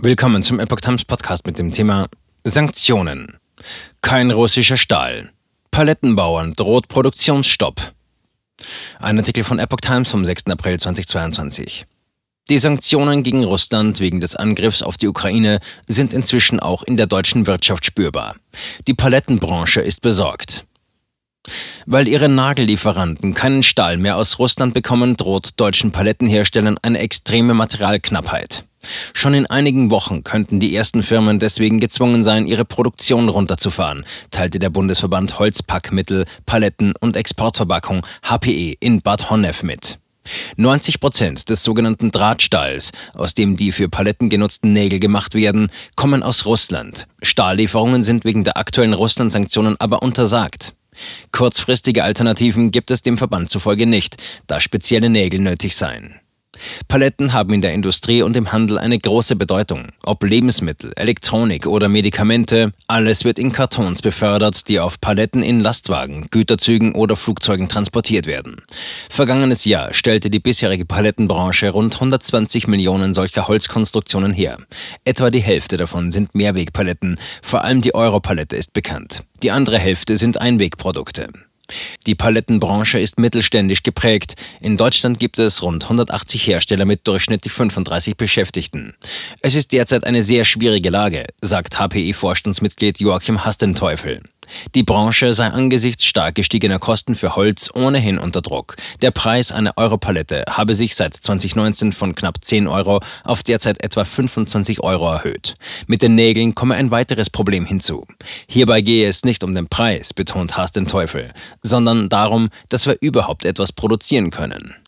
Willkommen zum Epoch Times Podcast mit dem Thema Sanktionen. Kein russischer Stahl. Palettenbauern droht Produktionsstopp. Ein Artikel von Epoch Times vom 6. April 2022. Die Sanktionen gegen Russland wegen des Angriffs auf die Ukraine sind inzwischen auch in der deutschen Wirtschaft spürbar. Die Palettenbranche ist besorgt. Weil ihre Nagellieferanten keinen Stahl mehr aus Russland bekommen, droht deutschen Palettenherstellern eine extreme Materialknappheit. Schon in einigen Wochen könnten die ersten Firmen deswegen gezwungen sein, ihre Produktion runterzufahren, teilte der Bundesverband Holzpackmittel, Paletten und Exportverpackung HPE in Bad Honnef mit. 90 Prozent des sogenannten Drahtstalls, aus dem die für Paletten genutzten Nägel gemacht werden, kommen aus Russland. Stahllieferungen sind wegen der aktuellen Russland-Sanktionen aber untersagt. Kurzfristige Alternativen gibt es dem Verband zufolge nicht, da spezielle Nägel nötig seien. Paletten haben in der Industrie und im Handel eine große Bedeutung. Ob Lebensmittel, Elektronik oder Medikamente, alles wird in Kartons befördert, die auf Paletten in Lastwagen, Güterzügen oder Flugzeugen transportiert werden. Vergangenes Jahr stellte die bisherige Palettenbranche rund 120 Millionen solcher Holzkonstruktionen her. Etwa die Hälfte davon sind Mehrwegpaletten, vor allem die Europalette ist bekannt. Die andere Hälfte sind Einwegprodukte. Die Palettenbranche ist mittelständisch geprägt. In Deutschland gibt es rund 180 Hersteller mit durchschnittlich 35 Beschäftigten. Es ist derzeit eine sehr schwierige Lage, sagt HPI-Vorstandsmitglied Joachim Hastenteufel. Die Branche sei angesichts stark gestiegener Kosten für Holz ohnehin unter Druck. Der Preis einer Europalette habe sich seit 2019 von knapp 10 Euro auf derzeit etwa 25 Euro erhöht. Mit den Nägeln komme ein weiteres Problem hinzu. Hierbei gehe es nicht um den Preis, betont Haas den Teufel, sondern darum, dass wir überhaupt etwas produzieren können.